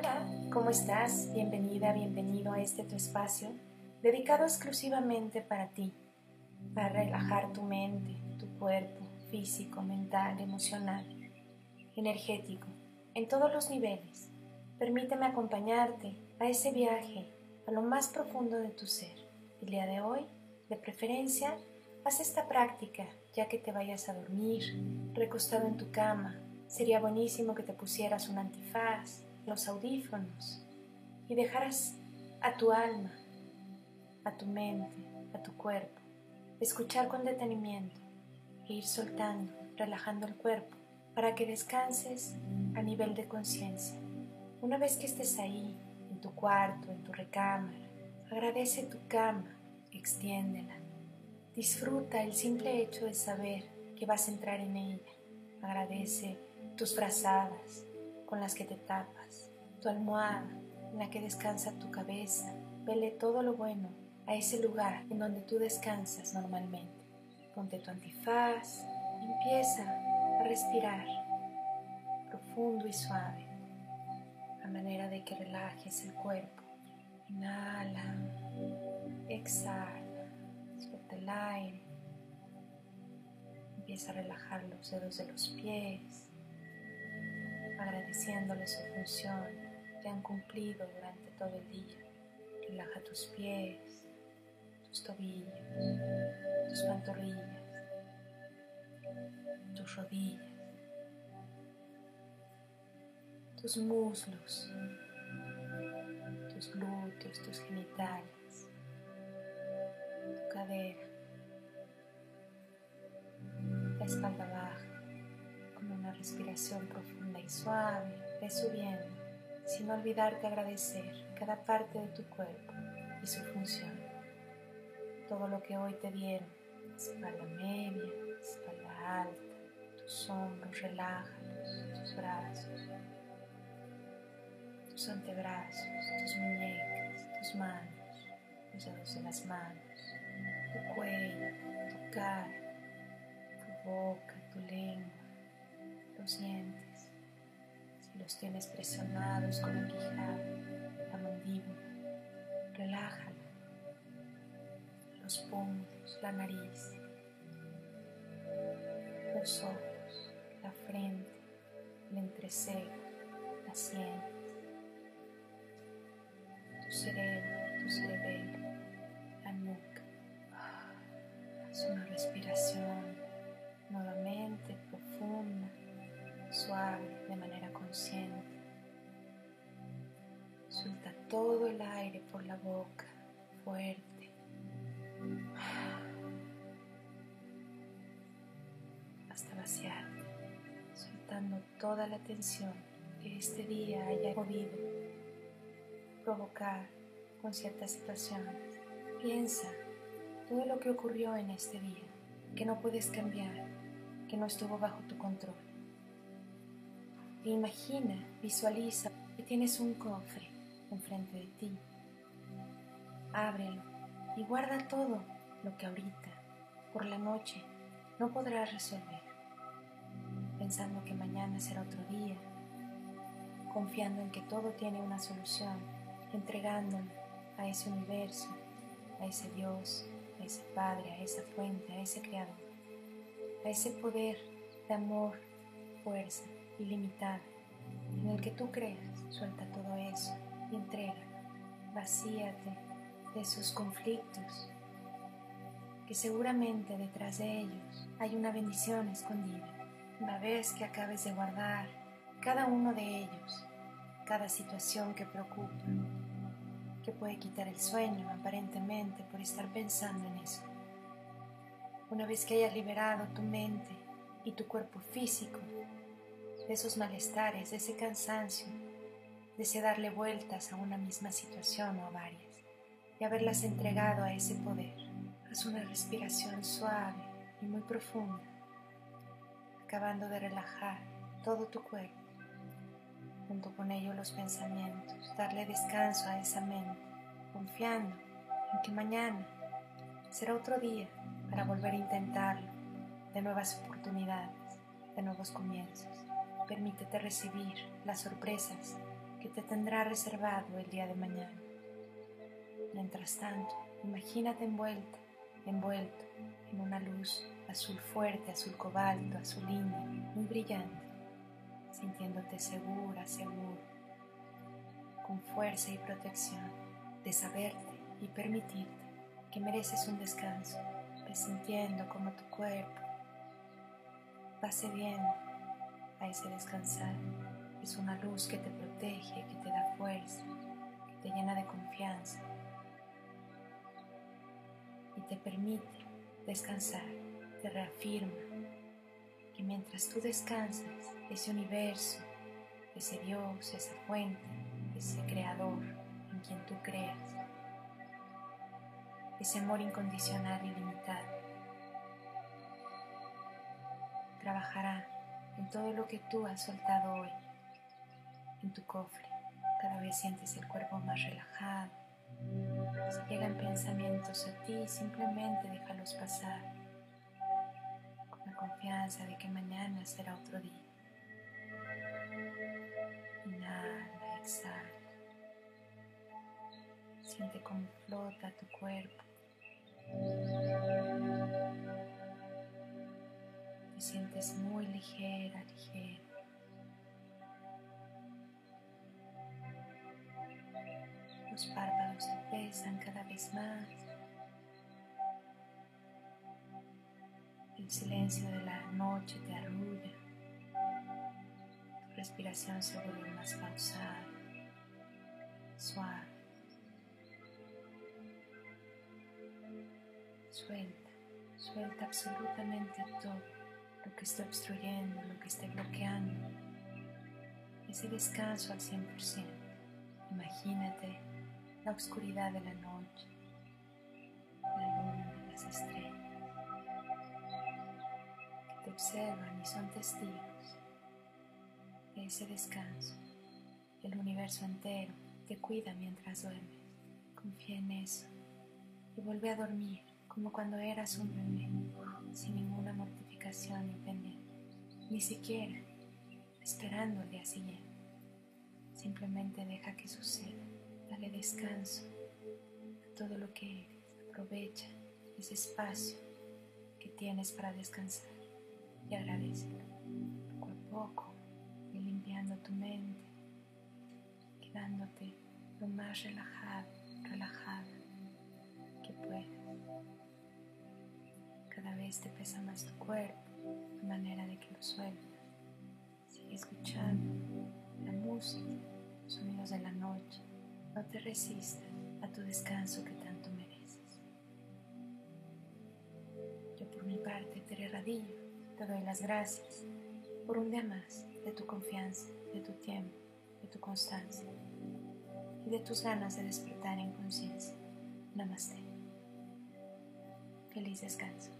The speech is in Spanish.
Hola, ¿cómo estás? Bienvenida, bienvenido a este tu espacio dedicado exclusivamente para ti, para relajar tu mente, tu cuerpo, físico, mental, emocional, energético, en todos los niveles. Permíteme acompañarte a ese viaje a lo más profundo de tu ser. El día de hoy, de preferencia, haz esta práctica ya que te vayas a dormir, recostado en tu cama. Sería buenísimo que te pusieras un antifaz, los audífonos y dejaras a tu alma, a tu mente, a tu cuerpo, escuchar con detenimiento e ir soltando, relajando el cuerpo para que descanses a nivel de conciencia. Una vez que estés ahí, en tu cuarto, en tu recámara, agradece tu cama, extiéndela. Disfruta el simple hecho de saber que vas a entrar en ella. Agradece tus frazadas, con las que te tapas, tu almohada en la que descansa tu cabeza. Vele todo lo bueno a ese lugar en donde tú descansas normalmente. Ponte tu antifaz, empieza a respirar profundo y suave, a manera de que relajes el cuerpo. Inhala, exhala, suelta el aire. Empieza a relajar los dedos de los pies, agradeciéndole su función que han cumplido durante todo el día. Relaja tus pies, tus tobillos, tus pantorrillas, tus rodillas, tus muslos, tus glúteos, tus genitales, tu cadera, la espalda respiración profunda y suave, ve subiendo, sin olvidarte agradecer cada parte de tu cuerpo y su función. Todo lo que hoy te dieron, espalda media, espalda alta, tus hombros, relájalos, tus brazos, tus antebrazos, tus muñecas, tus manos, los dedos de las manos, tu cuello, tu cara, tu boca, tu lengua los dientes, si los tienes presionados con el quijada, la mandíbula, relájala, los pómulos, la nariz, los ojos, la frente, el entrecejo, las sienes, tu cerebro, tu cerebelo, la nuca. Haz una respiración nuevamente suave, de manera consciente. Suelta todo el aire por la boca, fuerte. Hasta vaciarte, soltando toda la tensión que este día haya podido provocar con ciertas situaciones. Piensa todo lo que ocurrió en este día, que no puedes cambiar, que no estuvo bajo tu control imagina, visualiza que tienes un cofre enfrente de ti. Ábrelo y guarda todo lo que ahorita, por la noche, no podrás resolver, pensando que mañana será otro día, confiando en que todo tiene una solución, entregándolo a ese universo, a ese Dios, a ese Padre, a esa fuente, a ese Creador, a ese poder de amor, fuerza ilimitada en el que tú creas. Suelta todo eso y entrega. Vacíate de esos conflictos que seguramente detrás de ellos hay una bendición escondida. Una vez que acabes de guardar cada uno de ellos, cada situación que preocupa, que puede quitar el sueño aparentemente por estar pensando en eso. Una vez que hayas liberado tu mente y tu cuerpo físico de esos malestares, de ese cansancio, de ese darle vueltas a una misma situación o a varias, y haberlas entregado a ese poder. Haz una respiración suave y muy profunda, acabando de relajar todo tu cuerpo, junto con ello los pensamientos, darle descanso a esa mente, confiando en que mañana será otro día para volver a intentarlo, de nuevas oportunidades, de nuevos comienzos. Permítete recibir las sorpresas que te tendrá reservado el día de mañana. Mientras tanto, imagínate envuelta, envuelto en una luz azul fuerte, azul cobalto, azul indio, muy brillante, sintiéndote segura, seguro, con fuerza y protección de saberte y permitirte que mereces un descanso, presintiendo como tu cuerpo va cediendo a ese descansar. Es una luz que te protege, que te da fuerza, que te llena de confianza y te permite descansar, te reafirma que mientras tú descansas, ese universo, ese Dios, esa fuente, ese creador en quien tú creas, ese amor incondicional y limitado, trabajará en todo lo que tú has soltado hoy, en tu cofre. Cada vez sientes el cuerpo más relajado. Si llegan pensamientos a ti, simplemente déjalos pasar con la confianza de que mañana será otro día. Inhala, exhala. Siente cómo flota tu cuerpo. Sientes muy ligera, ligera. Los párpados te pesan cada vez más. El silencio de la noche te arrulla. Tu respiración se vuelve más pausada, suave. Suelta, suelta absolutamente todo lo que esté obstruyendo, lo que esté bloqueando. Ese descanso al 100%. Imagínate la oscuridad de la noche, la luna, las estrellas, que te observan y son testigos de ese descanso. El universo entero te cuida mientras duermes. Confía en eso y vuelve a dormir como cuando eras un bebé, sin ninguna mortificación ni siquiera esperando el día. Simplemente deja que suceda, dale descanso a todo lo que eres, aprovecha ese espacio que tienes para descansar y agradecelo poco a poco, y limpiando tu mente, quedándote lo más relajado, relajada que puedas. Cada vez te pesa más tu cuerpo, de manera de que lo sueltas. Sigue escuchando la música, los sonidos de la noche. No te resistas a tu descanso que tanto mereces. Yo por mi parte te irradillo, te doy las gracias por un día más de tu confianza, de tu tiempo, de tu constancia y de tus ganas de despertar en conciencia. Namaste. Feliz descanso.